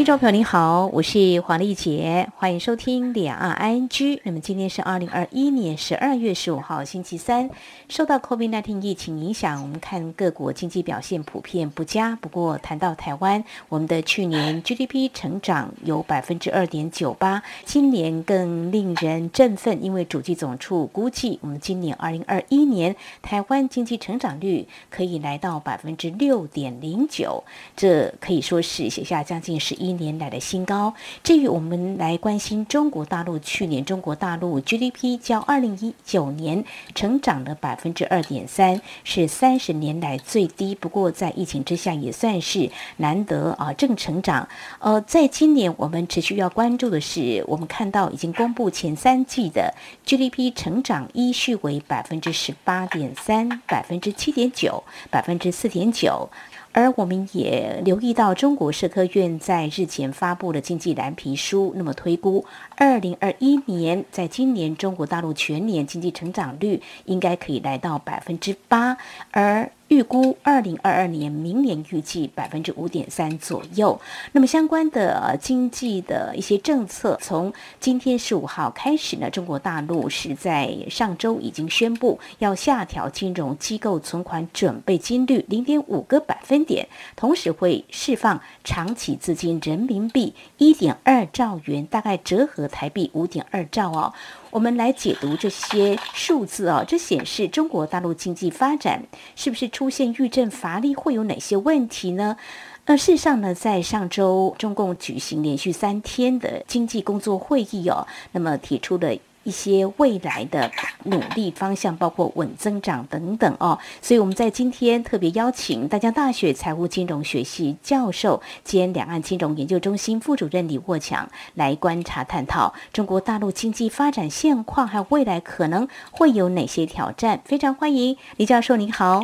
听众朋友您好，我是黄丽杰，欢迎收听两岸 ING。那么今天是二零二一年十二月十五号星期三，受到 COVID-19 疫情影响，我们看各国经济表现普遍不佳。不过谈到台湾，我们的去年 GDP 成长有百分之二点九八，今年更令人振奋，因为主计总处估计，我们今年二零二一年台湾经济成长率可以来到百分之六点零九，这可以说是写下将近十一。年来的新高。至于我们来关心中国大陆，去年中国大陆 GDP 较二零一九年成长了百分之二点三，是三十年来最低。不过在疫情之下，也算是难得啊正成长。呃，在今年我们持续要关注的是，我们看到已经公布前三季的 GDP 成长依序为百分之十八点三、百分之七点九、百分之四点九。而我们也留意到，中国社科院在日前发布了经济蓝皮书，那么推估二零二一年，在今年中国大陆全年经济成长率应该可以来到百分之八，而。预估二零二二年，明年预计百分之五点三左右。那么相关的经济的一些政策，从今天十五号开始呢，中国大陆是在上周已经宣布要下调金融机构存款准备金率零点五个百分点，同时会释放长期资金人民币一点二兆元，大概折合台币五点二兆哦。我们来解读这些数字哦，这显示中国大陆经济发展是不是出现郁症乏力，会有哪些问题呢？呃，事实上呢，在上周中共举行连续三天的经济工作会议哦，那么提出了。一些未来的努力方向，包括稳增长等等哦。所以我们在今天特别邀请大江大学财务金融学系教授兼两岸金融研究中心副主任李沃强来观察探讨中国大陆经济发展现况，还有未来可能会有哪些挑战。非常欢迎李教授，您好。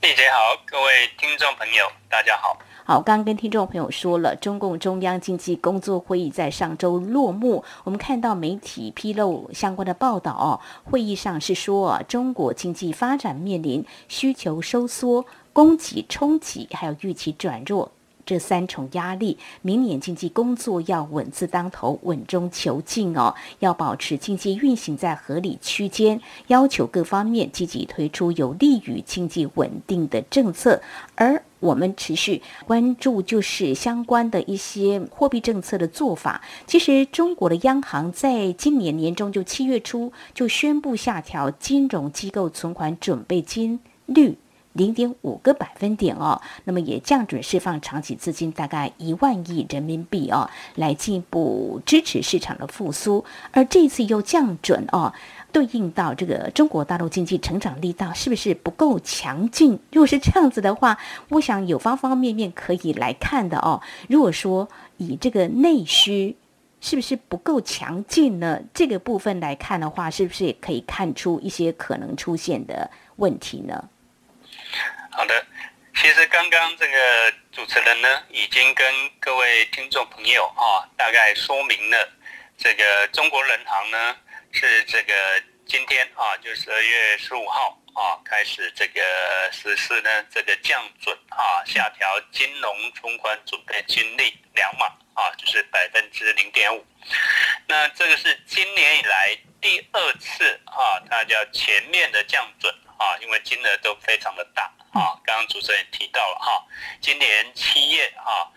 丽姐好，各位听众朋友，大家好。好，刚刚跟听众朋友说了，中共中央经济工作会议在上周落幕。我们看到媒体披露相关的报道，会议上是说，中国经济发展面临需求收缩、供给冲击，还有预期转弱。这三重压力，明年经济工作要稳字当头，稳中求进哦，要保持经济运行在合理区间，要求各方面积极推出有利于经济稳定的政策。而我们持续关注就是相关的一些货币政策的做法。其实，中国的央行在今年年中就七月初就宣布下调金融机构存款准备金率。零点五个百分点哦，那么也降准释放长期资金大概一万亿人民币哦，来进一步支持市场的复苏。而这次又降准哦，对应到这个中国大陆经济成长力道是不是不够强劲？如果是这样子的话，我想有方方面面可以来看的哦。如果说以这个内需是不是不够强劲呢？这个部分来看的话，是不是也可以看出一些可能出现的问题呢？好的，其实刚刚这个主持人呢，已经跟各位听众朋友啊，大概说明了这个中国人行呢是这个今天啊，就十二月十五号啊开始这个实施呢这个降准啊，下调金融存款准备金率两码啊，就是百分之零点五。那这个是今年以来第二次啊，它叫前面的降准啊，因为金额都非常的大。啊，刚刚主持人提到了哈，今年七月啊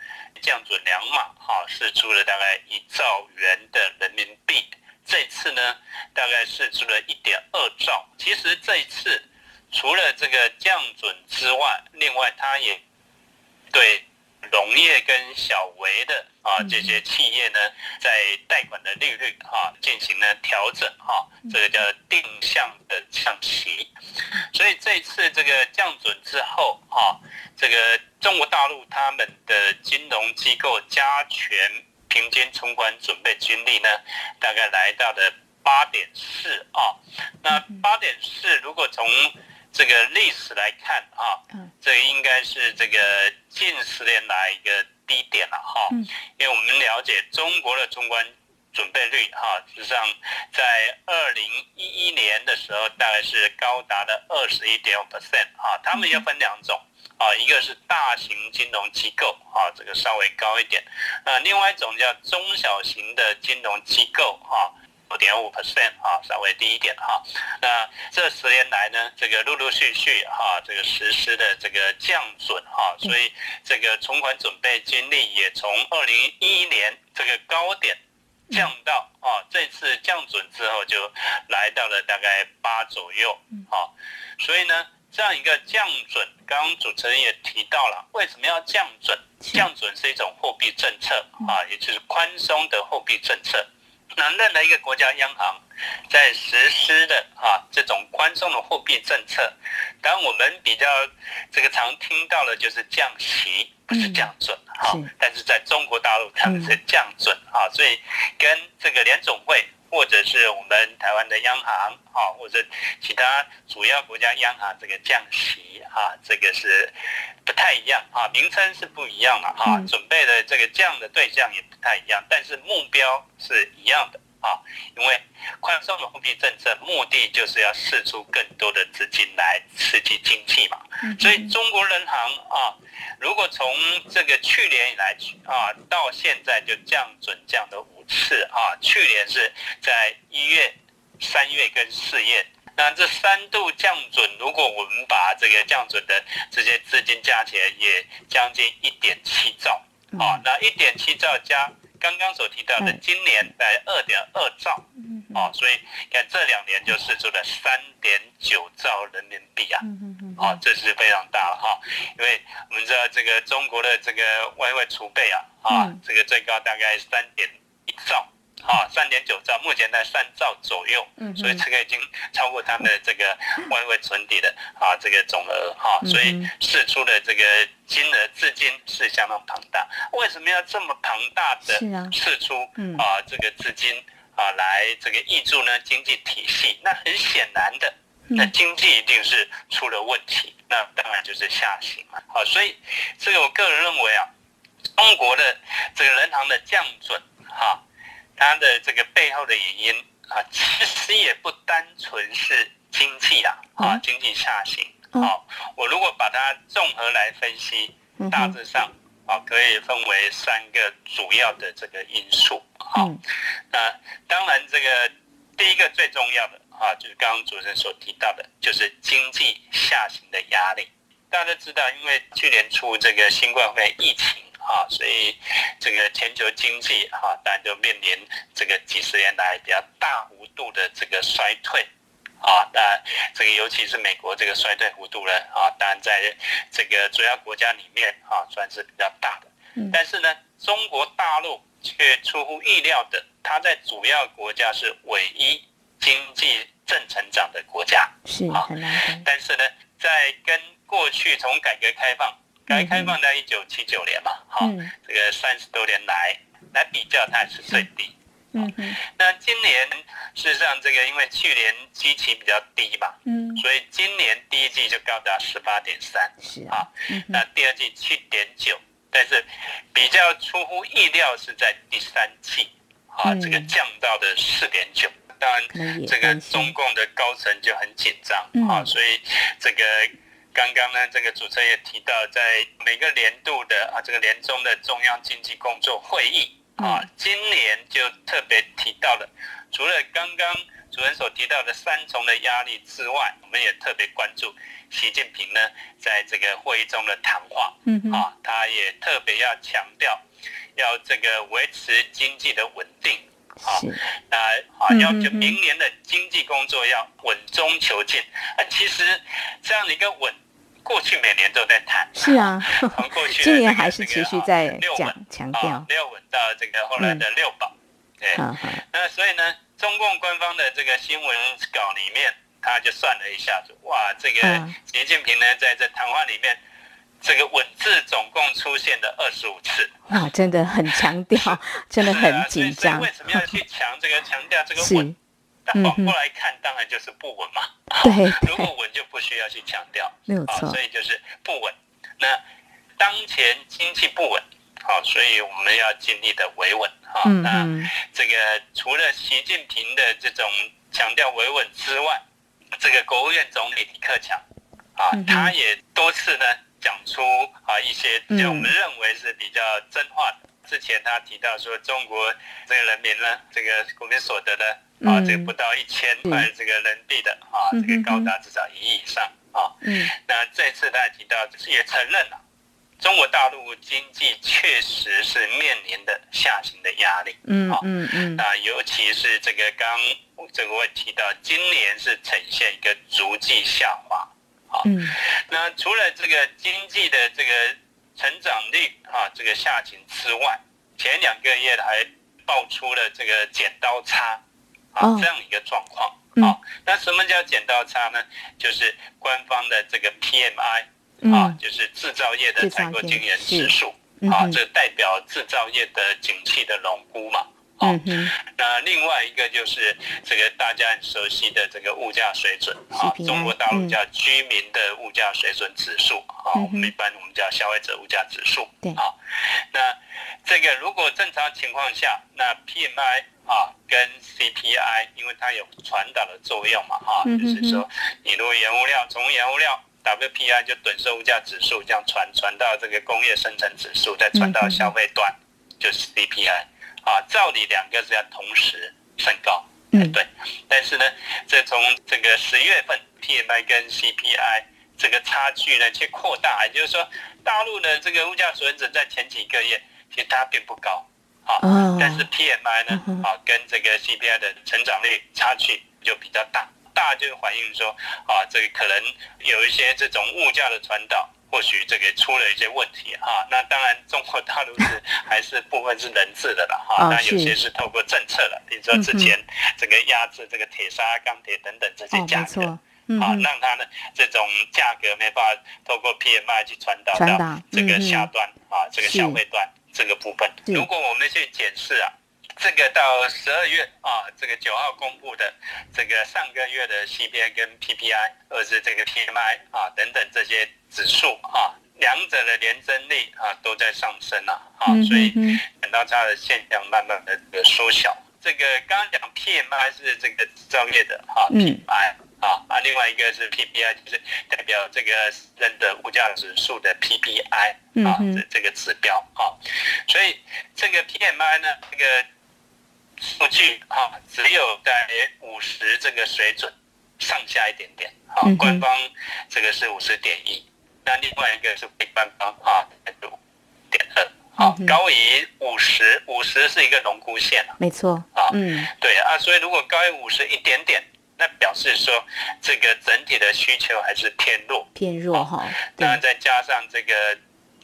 降准两码哈，是出了大概一兆元的人民币。这次呢，大概是出了一点二兆。其实这一次除了这个降准之外，另外它也对。农业跟小微的啊这些企业呢，在贷款的利率啊进行了调整啊，这个叫定向的降息。所以这次这个降准之后啊，这个中国大陆他们的金融机构加权平均存款准备金率呢，大概来到了八点四啊。那八点四如果从这个历史来看啊，这应该是这个近十年来一个低点了哈，因为我们了解中国的中关准备率哈，实际上在二零一一年的时候大概是高达了二十一点五 percent 啊，他们要分两种啊，一个是大型金融机构啊，这个稍微高一点，那另外一种叫中小型的金融机构啊。五点五 percent 啊，稍微低一点哈。那这十年来呢，这个陆陆续续哈，这个实施的这个降准哈，所以这个存款准备金率也从二零一一年这个高点降到啊，这次降准之后就来到了大概八左右啊。所以呢，这样一个降准，刚刚主持人也提到了，为什么要降准？降准是一种货币政策啊，也就是宽松的货币政策。那任何一个国家央行在实施的啊这种宽松的货币政策，当然我们比较这个常听到的就是降息，不是降准哈。但是在中国大陆他们是降准啊，所以跟这个联总会或者是我们台湾的央行啊，或者其他主要国家央行这个降息啊，这个是。不太一样啊，名称是不一样了啊，准备的这个降的对象也不太一样，但是目标是一样的啊，因为宽松的货币政策目的就是要释出更多的资金来刺激经济嘛，所以中国人行啊，如果从这个去年以来啊到现在就降准降了五次啊，去年是在一月、三月跟四月。那这三度降准，如果我们把这个降准的这些资金加起来，也将近一点七兆啊。那一点七兆加刚刚所提到的今年在二点二兆，哦，所以看这两年就释出了三点九兆人民币啊，哦，这是非常大了哈。因为我们知道这个中国的这个外汇储备啊，啊，这个最高大概三点一兆。啊，三点九兆，目前在三兆左右，嗯，所以这个已经超过他们的这个外汇存底的啊这个总额哈，所以释出的这个金额资金是相当庞大。为什么要这么庞大的释出啊这个资金啊来这个挹注呢经济体系？那很显然的，那经济一定是出了问题，那当然就是下行嘛。好，所以这个我个人认为啊，中国的这个人行的降准哈。它的这个背后的原因啊，其实也不单纯是经济啦，啊，经济下行。好，我如果把它综合来分析，大致上啊，可以分为三个主要的这个因素。好，那当然这个第一个最重要的啊，就是刚刚主持人所提到的，就是经济下行的压力。大家都知道，因为去年初这个新冠肺炎疫情。啊，所以这个全球经济哈，当然就面临这个几十年来比较大幅度的这个衰退啊。那这个尤其是美国这个衰退幅度呢啊，当然在这个主要国家里面啊，算是比较大的。但是呢，中国大陆却出乎意料的，它在主要国家是唯一经济正成长的国家。是啊，但是呢，在跟过去从改革开放。改革开放在一九七九年嘛，好，这个三十多年来来比较，它是最低。嗯嗯。那今年事实上，这个因为去年基期比较低嘛，嗯，所以今年第一季就高达十八点三，是啊。那第二季七点九，但是比较出乎意料是在第三季，啊，这个降到的四点九。当然，这个中共的高层就很紧张，啊，所以这个。刚刚呢，这个主持人也提到，在每个年度的啊，这个年终的中央经济工作会议啊，今年就特别提到了，除了刚刚主任所提到的三重的压力之外，我们也特别关注习近平呢在这个会议中的谈话，嗯啊，他也特别要强调，要这个维持经济的稳定，啊，那啊，要就明年的经济工作要稳中求进，啊，其实这样的一个稳。过去每年都在谈，是啊，从过去 今年还是持续在讲强调。六稳到这个后来的六保，对，那所以呢，中共官方的这个新闻稿里面，他就算了一下子，哇，这个习近平呢在这谈话里面，这个文字总共出现了二十五次，啊，真的很强调，真的很紧张。为什么要去强这个强调这个稳？反过来看，当然就是不稳嘛。对，如果稳就不需要去强调，没有错。所以就是不稳。那当前经济不稳，好，所以我们要尽力的维稳啊。嗯那嗯这个除了习近平的这种强调维稳之外，这个国务院总理李克强啊嗯，他也多次呢讲出啊一些我们认为是比较真话的。之前他提到说，中国这个人民呢，这个国民所得呢，啊，嗯这个不到一千块这个人民币的啊，嗯这个高达至少一亿以上啊。嗯那这次他也提到，也承认了中国大陆经济确实是面临的下行的压力。嗯好嗯嗯那尤其是这个刚这个我也提到，今年是呈现一个逐季下滑。嗯。那除了这个经济的这个成长率啊，这个下行之外，前两个月还爆出了这个剪刀差啊、哦。这样一个状况。嗯。啊，那什么叫剪刀差呢？就是官方的这个 PMI 啊，嗯。就是制造业的采购经理指数啊，这代表制造业的景气的荣估嘛。啊嗯哼。那另外一个就是这个大家很熟悉的这个物价水准啊中国大陆嗯。叫居民的物价水准指数啊，我们一般我们叫消费者物价指数。对。啊，那这个如果正常情况下，那 PMI 啊跟 CPI，因为它有传导的作用嘛，哈、就是说你如果原物料从原物料 WPI 就趸售物价指数这样传传到这个工业生产指数，再传到消费端，就是 CPI 啊，照理两个是要同时升高，嗯。对，但是呢，这从这个十月份 PMI 跟 CPI 这个差距呢，去扩大，也就是说，大陆的这个物价水准在前几个月其实它并不高，啊，哦。但是 PMI 呢嗯，啊，跟这个 CPI 的成长率差距就比较大，大就反映说，啊，这个可能有一些这种物价的传导。或许这个出了一些问题哈、那当然中国大陆是 还是部分是人治的了哈、哦那有些是透过政策了，比如说之前这个压制这个铁砂、钢铁等等这些哦价格，啊，让它呢这种价格没办法透过 PMI 去传导到这个下端、啊，这个消费端这个部分。如果我们去检视啊，这个到十二月啊，这个九号公布的这个上个月的 CPI 跟 PPI，或者是这个 PMI 啊等等这些指数啊，两者的年增率啊都在上升啊，啊嗯，所以等到它的现象慢慢的这个缩小。这个刚刚讲 PMI 是这个制造业的哈、嗯。PMI 啊啊，另外一个是 PPI，就是代表这个人的物价指数的 PPI 啊这这个指标啊，所以这个 PMI 呢，这个数据啊，只有在五十这个水准上下一点点啊官方这个是五十点一，那另外一个是非官方啊，五点二。好高于五十，五十是一个龙骨线啊。没错啊嗯对啊，所以如果高于五十一点点，那表示说这个整体的需求还是偏弱。偏弱哈对那再加上这个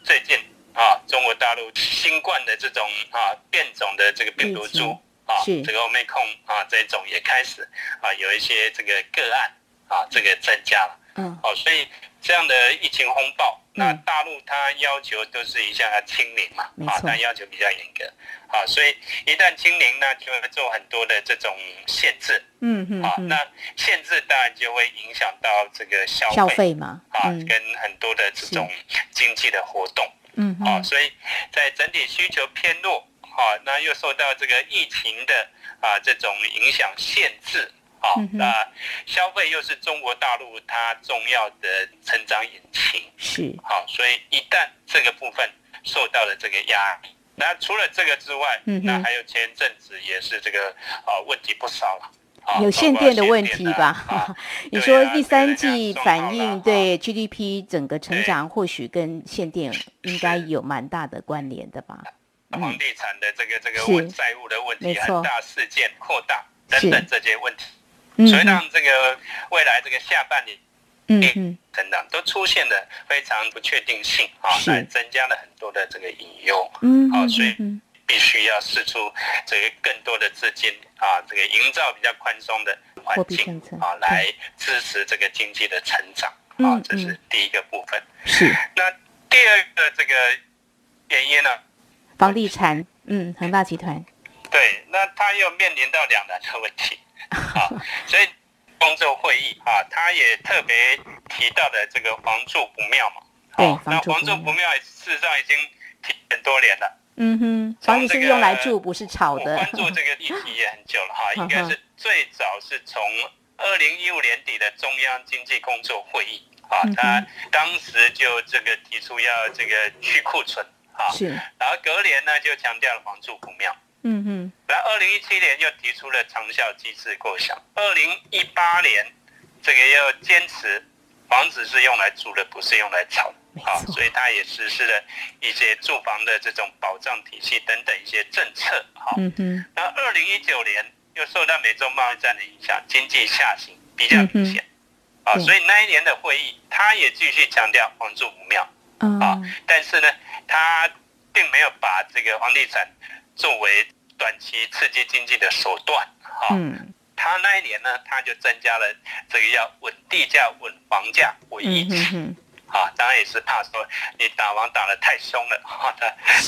最近啊，中国大陆新冠的这种啊变种的这个病毒株啊，这个 Omicron 啊这种也开始啊有一些这个个案啊这个增加了。嗯。哦，所以这样的疫情风暴，那嗯大陆它要求都是一下要清零嘛，啊，错。它要求比较严格，啊，所以一旦清零，那就会做很多的这种限制，嗯，嗯哼哼那限制当然就会影响到这个消费，消费嘛啊，嗯。跟很多的这种经济的活动，啊，嗯。哼所以在整体需求偏弱，啊，那又受到这个疫情的啊这种影响限制。啊嗯，哼那消费又是中国大陆它重要的成长引擎，是好，所以一旦这个部分受到了这个压力，那除了这个之外，嗯那还有前阵子也是这个啊问题不少了。啊有限电的问题吧？你说第三季反应送好了啊对 GDP 整个成对长，或许跟限电应该有蛮大的关联的吧？房地产的这个这个问债务的问题，很大事件扩大等等这些问题，所以让这个未来这个下半年嗯哼成长都出现了非常不确定性啊，是。来增加了很多的这个隐忧。嗯哼好所以必须要试出这个更多的资金啊，这个营造比较宽松的环境啊，来支持这个经济的成长嗯啊，这是嗯。第一个部分。是。那第二个这个原因呢？房地产，嗯，恒大集团对，那他又面临到两难的问题 啊，所以工作会议啊，他也特别提到的这个房住不妙嘛。对哦那房住不妙，事实上已经很多年了。嗯哼，房子是用来住，不是炒的。关注这个 议题也很久了哈，应该是最早是从二零一五年底的中央经济工作会议啊，他当时就这个提出要这个去库存啊，是，然后隔年呢就强调了房住不妙，嗯嗯，然后二零一七年又提出了长效机制构想，二零一八年这个要坚持房子是用来住的，不是用来炒。好，所以他也实施了一些住房的这种保障体系等等一些政策。好，嗯哼。那二零一九年又受到美洲贸易战的影响，经济下行比较明显。啊，所以那一年的会议，他也继续强调房住不妙。啊，但是呢，他并没有把这个房地产作为短期刺激经济的手段。哈，他那一年呢，他就增加了这个要稳地价、稳房价为一旨。啊，当然也是怕说你打王打的太凶了，哈，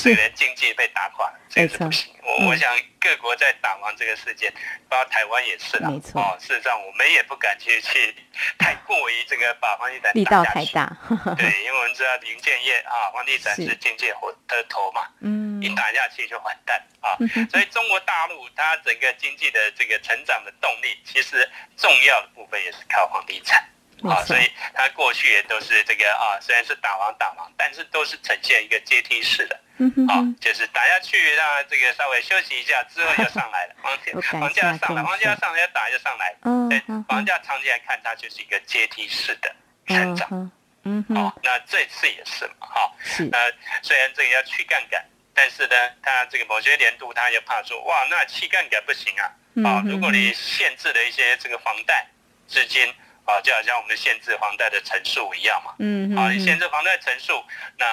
这个经济被打垮，这个是不行。我我想各国在打王这个事件，包括台湾也是啦。没错。哦，事实上我们也不敢去去太过于这个把房地产力道太大。对，因为我们知道零建业啊，房地产是经济火的头嘛。嗯。一打下去就完蛋啊！所以中国大陆它整个经济的这个成长的动力，其实重要的部分也是靠房地产。啊，所以它过去也都是这个啊，虽然是打王打王，但是都是呈现一个阶梯式的，啊，就是打下去，让这个稍微休息一下，之后又上来了，房房价上来，房价上来，打就上来。了，嗯，房价长期来看，它就是一个阶梯式的成长，嗯，好，那这次也是嘛，哈，是，呃，虽然这个要去杠杆，但是呢，它这个某些年度，它又怕说，哇，那去杠杆不行啊，啊，如果你限制了一些这个房贷资金。啊，就好像我们限制房贷的层数一样嘛。嗯啊，你限制房贷层数，那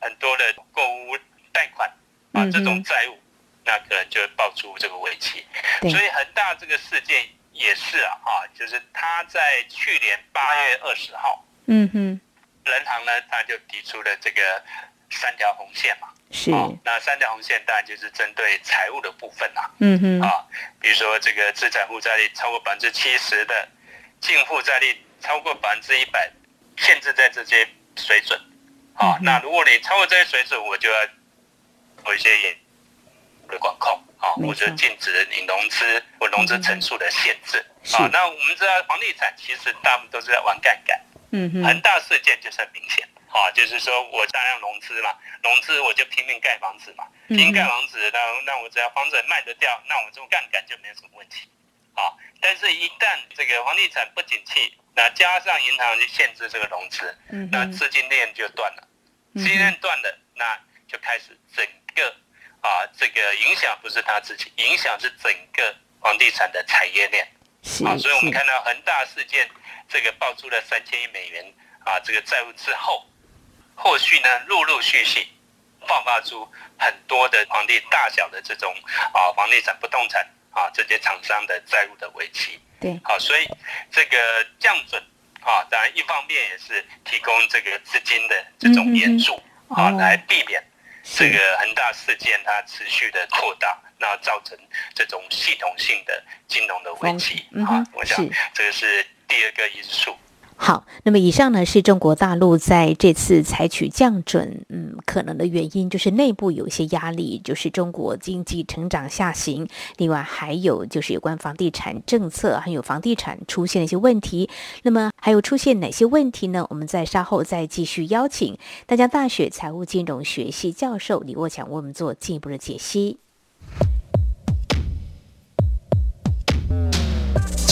很多的购物贷款啊，这种债务，那可能就会爆出这个危机。所以恒大这个事件也是啊，哈，就是他在去年八月二十号，嗯哼，人行呢他就提出了这个三条红线嘛。是。那三条红线当然就是针对财务的部分啦。嗯哼。啊，比如说这个资产负债率超过百分之七十的。净负债率超过百分之一百，限制在这些水准，好，那如果你超过这些水准，我就要有一些严的管控，啊，或者禁止你融资或融资层数的限制，啊，那我们知道房地产其实大部分都是在玩杠杆，嗯哼，恒大事件就是很明显，啊，就是说我大量融资嘛，融资我就拼命盖房子嘛，拼命盖房子，那那我只要房子卖得掉，那我这种杠杆就没有什么问题。啊，但是，一旦这个房地产不景气，那加上银行就限制这个融资，那资金链就断了，资金链断了，那就开始整个啊，这个影响不是他自己，影响是整个房地产的产业链。啊，所以我们看到恒大事件这个爆出了三千亿美元啊这个债务之后，后续呢陆陆续续爆发出很多的房地大小的这种啊房地产不动产。啊，这些厂商的债务的危机，对，好，所以这个降准啊，当然一方面也是提供这个资金的这种援助啊，来避免这个恒大事件它持续的扩大，那造成这种系统性的金融的危机啊，我想这个是第二个因素。好，那么以上呢是中国大陆在这次采取降准，嗯，可能的原因就是内部有一些压力，就是中国经济成长下行，另外还有就是有关房地产政策，还有房地产出现了一些问题。那么还有出现哪些问题呢？我们在稍后再继续邀请大江大学财务金融学系教授李沃强为我们做进一步的解析。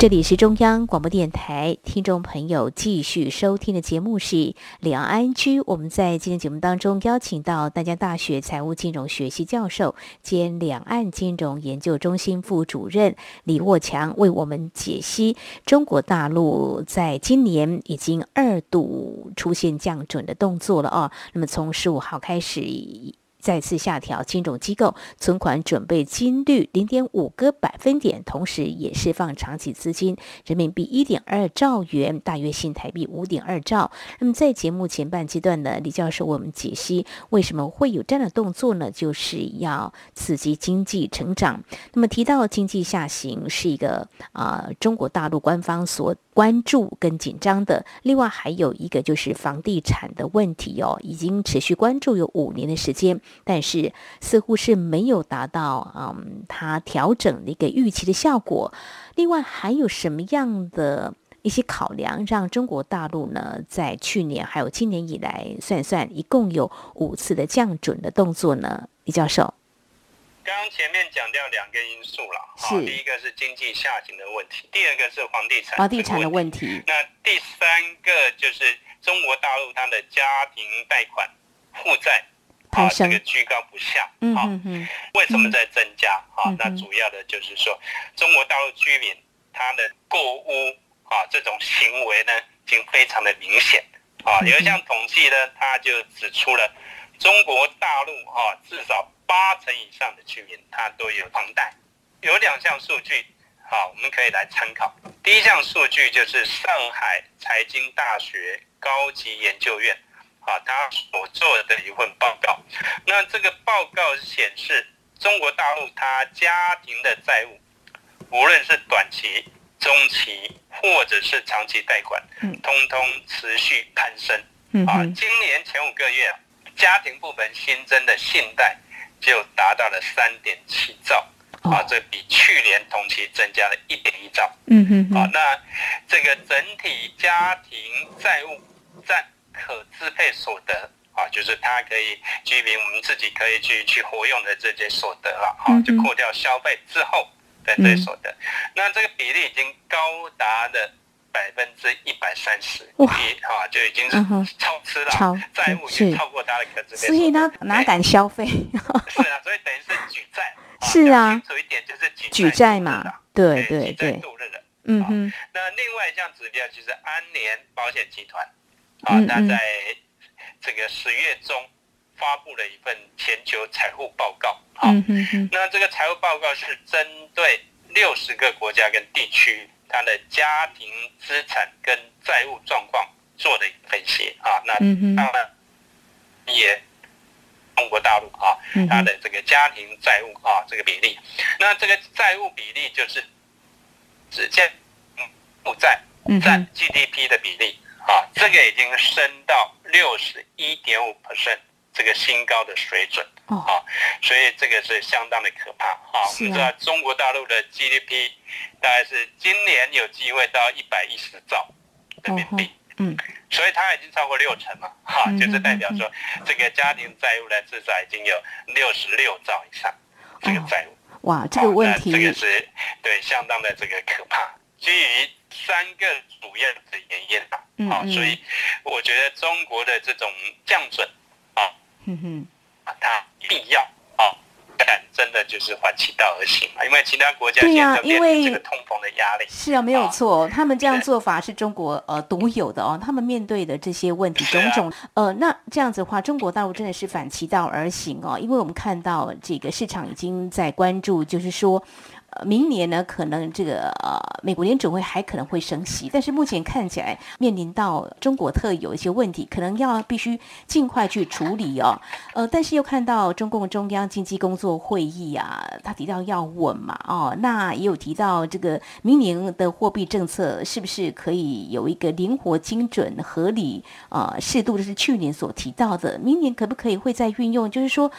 这里是中央广播电台，听众朋友继续收听的节目是两岸安居。我们在今天节目当中邀请到大江大学财务金融学系教授兼两岸金融研究中心副主任李沃强，为我们解析中国大陆在今年已经二度出现降准的动作了哦。那么从十五号开始。再次下调金融机构存款准备金率零点五个百分点，同时也释放长期资金人民币一点二兆元，大约新台币五点二兆。那么在节目前半阶段呢，李教授我们解析为什么会有这样的动作呢？就是要刺激经济成长。那么提到经济下行是一个啊，中国大陆官方所关注跟紧张的。另外还有一个就是房地产的问题哦，已经持续关注有五年的时间。但是似乎是没有达到嗯，它调整的一个预期的效果。另外还有什么样的一些考量，让中国大陆呢，在去年还有今年以来，算算一共有五次的降准的动作呢？李教授，刚刚前面讲掉两个因素了，是第一个是经济下行的问题，第二个是房地产房地产的问题。那第三个就是中国大陆它的家庭贷款负债。啊，这个居高不下，好，为什么在增加？啊，那主要的就是说，中国大陆居民他的购物啊这种行为呢，已经非常的明显。啊，有一项统计呢，他就指出了中国大陆啊至少八成以上的居民他都有房贷。有两项数据，好，我们可以来参考。第一项数据就是上海财经大学高级研究院。啊，他所做的一份报告，那这个报告显示，中国大陆他家庭的债务，无论是短期、中期或者是长期贷款，通通持续攀升。啊，今年前五个月，家庭部门新增的信贷就达到了三点七兆，啊，这比去年同期增加了一点一兆。嗯哼，啊，那这个整体家庭债务占。可支配所得啊，就是它可以居民我们自己可以去去活用的这些所得了啊，就扣掉消费之后的这些所得，那这个比例已经高达了百分之一百三十，哇，啊，就已经是超支了，债务已经超过他的可支配，所以他哪敢消费？是啊，所以等于是举债，是啊，清楚一点就是举举债嘛，对对对，度日的，嗯哼。那另外一项指标就是安联保险集团。啊，那在这个十月中发布了一份全球财务报告。好，那这个财务报告是针对六十个国家跟地区，它的家庭资产跟债务状况做的分析。啊，那当然也中国大陆啊，它的这个家庭债务啊这个比例，那这个债务比例就是只见负债占 GDP 的比例。啊，这个已经升到六十一点五 percent 这个新高的水准啊，所以这个是相当的可怕啊。我们知道中国大陆的 GDP 大概是今年有机会到一百一十兆人民币，嗯，所以它已经超过六成了，哈，就是代表说这个家庭债务呢至少已经有六十六兆以上这个债务。哇，这个问题，这个是对相当的这个可怕。基于三个主要的原因啊，啊，所以我觉得中国的这种降准啊，嗯哼，啊，它必要啊，但真的就是反其道而行嘛，因为其他国家现在面临这个通膨的压力，是啊，没有错，他们这样做法是中国呃独有的哦，他们面对的这些问题种种，呃，那这样子的话，中国大陆真的是反其道而行哦，因为我们看到这个市场已经在关注，就是说。明年呢，可能这个呃，美国联准会还可能会升息，但是目前看起来面临到中国特有一些问题，可能要必须尽快去处理哦。呃，但是又看到中共中央经济工作会议啊，他提到要稳嘛，哦，那也有提到这个明年的货币政策是不是可以有一个灵活、精准、合理、呃，适度，就是去年所提到的，明年可不可以会再运用？就是说。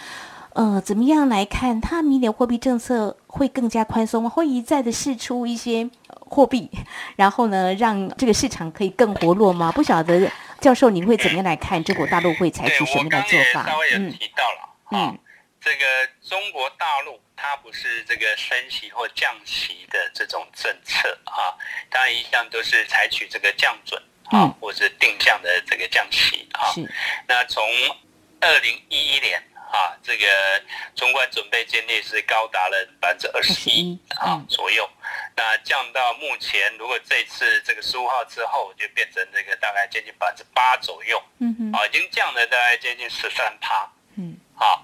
呃，怎么样来看？它明年货币政策会更加宽松吗？会一再的试出一些货币，然后呢，让这个市场可以更活络吗？不晓得教授，您会怎么样来看中国大陆会采取什么样的做法？稍微有提到了，嗯，这个中国大陆它不是这个升息或降息的这种政策啊，它一向都是采取这个降准啊，或者定向的这个降息啊。是。那从二零一一年。啊，这个中国准备金率是高达了百分之二十一啊左右，那降到目前，如果这次这个十五号之后，就变成这个大概接近百分之八左右，嗯哼，啊，已经降了大概接近十三趴，嗯，啊，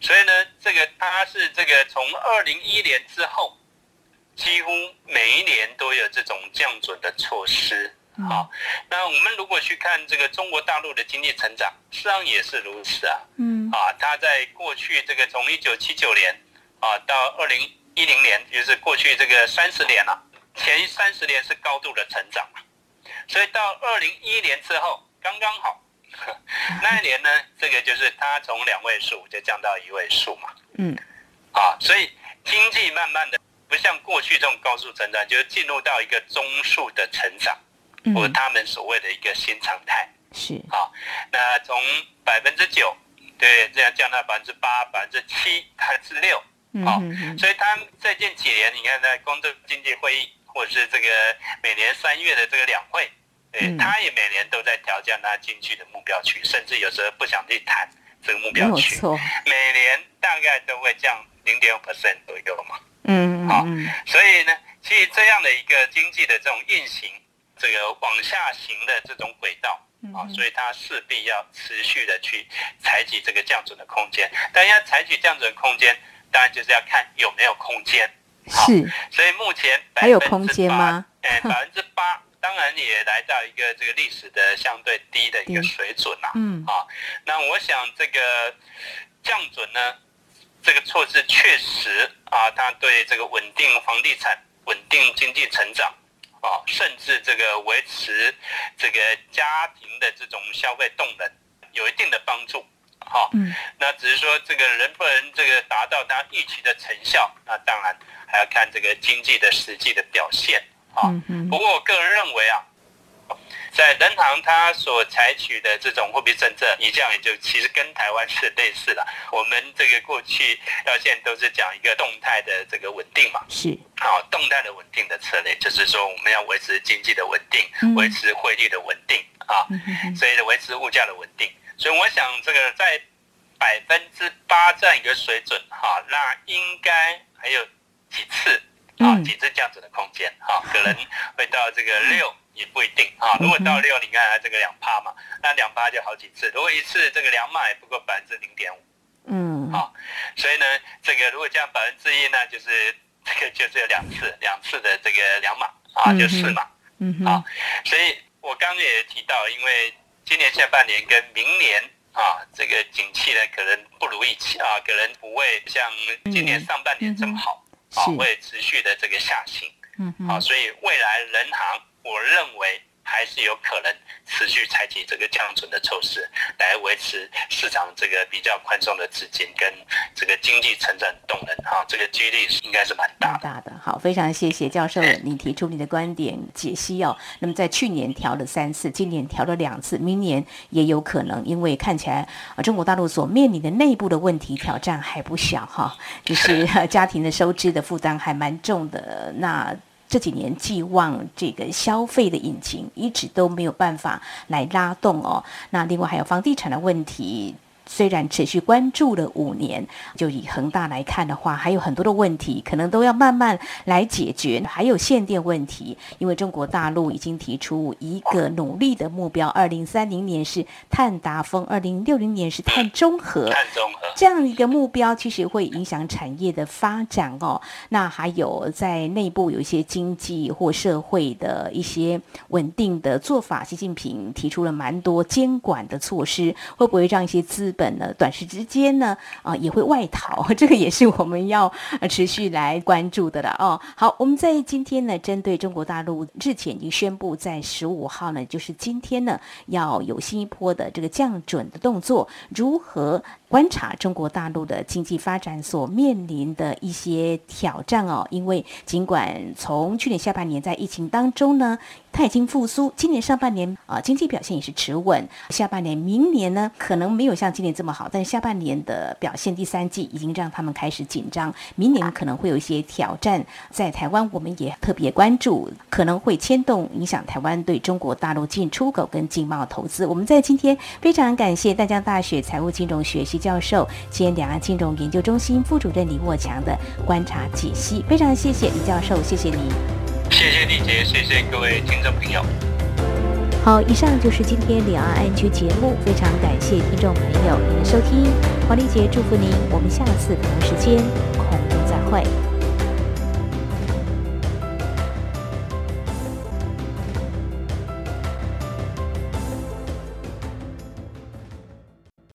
所以呢，这个它是这个从二零一年之后，几乎每一年都有这种降准的措施。好，那我们如果去看这个中国大陆的经济成长，实际上也是如此啊。嗯，啊，它在过去这个从一九七九年啊到二零一零年，就是过去这个三十年了，前三十年是高度的成长所以到二零一一年之后刚刚好，那一年呢，这个就是它从两位数就降到一位数嘛。嗯，啊，所以经济慢慢的不像过去这种高速成长，就是进入到一个中速的成长。或他们所谓的一个新常态是。好，那从百分之九对这样降到百分之八、百分之七、百分之六，好，所以他最近几年，你看在工作经济会议，或者是这个每年三月的这个两会，对，他也每年都在调降他进去的目标区，甚至有时候不想去谈这个目标区，每年大概都会降零点五 percent 左右嘛，嗯，好，所以呢，其实这样的一个经济的这种运行。这个往下行的这种轨道啊，所以它势必要持续的去采取这个降准的空间。但要采取降准空间，当然就是要看有没有空间。是，所以目前还有空间吗？哎，百分之八，当然也来到一个这个历史的相对低的一个水准了。嗯，啊，那我想这个降准呢，这个措施确实啊，它对这个稳定房地产、稳定经济成长。啊，甚至这个维持这个家庭的这种消费动能有一定的帮助，哈，嗯，那只是说这个人不能这个达到他预期的成效，那当然还要看这个经济的实际的表现，啊，不过我个人认为啊。在人行它所采取的这种货币政策，你这样也就其实跟台湾是类似的。我们这个过去到现在都是讲一个动态的这个稳定嘛，是好，动态的稳定的策略，就是说我们要维持经济的稳定，维持汇率的稳定啊，所以维持物价的稳定。所以我想这个在百分之八这样一个水准哈，那应该还有几次啊几次这样子的空间哈，可能会到这个六。也不一定啊，如果到六，你看这个两帕嘛，那两帕就好几次。如果一次这个两码也不过百分之零点五，嗯，好，所以呢，这个如果降百分之一，呢就是 这个就是有两次，两次的这个两码啊，就四码，嗯好，所以我刚刚也提到，因为今年下半年跟明年啊，这个景气呢可能不如预期啊，可能不会像今年上半年这么好，啊，会持续的这个下行，嗯，好，所以未来人行。我认为还是有可能持续采取这个降准的措施，来维持市场这个比较宽松的资金跟这个经济成长动能哈，这个几率应该是蛮大大的。好，非常谢谢教授你提出你的观点解析哦。那么在去年调了三次，今年调了两次，明年也有可能，因为看起来啊中国大陆所面临的内部的问题挑战还不小哈，就是 家庭的收支的负担还蛮重的。那这几年寄望这个消费的引擎一直都没有办法来拉动哦。那另外还有房地产的问题。虽然持续关注了五年，就以恒大来看的话，还有很多的问题，可能都要慢慢来解决。还有限电问题，因为中国大陆已经提出一个努力的目标：二零三零年是碳达峰，二零六零年是碳中和。碳中和这样一个目标，其实会影响产业的发展哦。那还有在内部有一些经济或社会的一些稳定的做法，习近平提出了蛮多监管的措施，会不会让一些资本呢，短时之间呢，啊，也会外逃，这个也是我们要持续来关注的了哦。好，我们在今天呢，针对中国大陆日前已经宣布，在十五号呢，就是今天呢，要有新一波的这个降准的动作，如何？观察中国大陆的经济发展所面临的一些挑战哦，因为尽管从去年下半年在疫情当中呢，它已经复苏，今年上半年啊经济表现也是持稳，下半年明年呢可能没有像今年这么好，但是下半年的表现第三季已经让他们开始紧张，明年可能会有一些挑战，在台湾我们也特别关注，可能会牵动影响台湾对中国大陆进出口跟经贸投资。我们在今天非常感谢淡江大学财务金融学习。教授兼两岸金融研究中心副主任李沃强的观察解析，非常谢谢李教授，谢谢你，谢谢李杰，谢谢各位听众朋友。好，以上就是今天两岸安居节目，非常感谢听众朋友您的收听。黄丽杰祝福您，我们下次同一时间空中再会。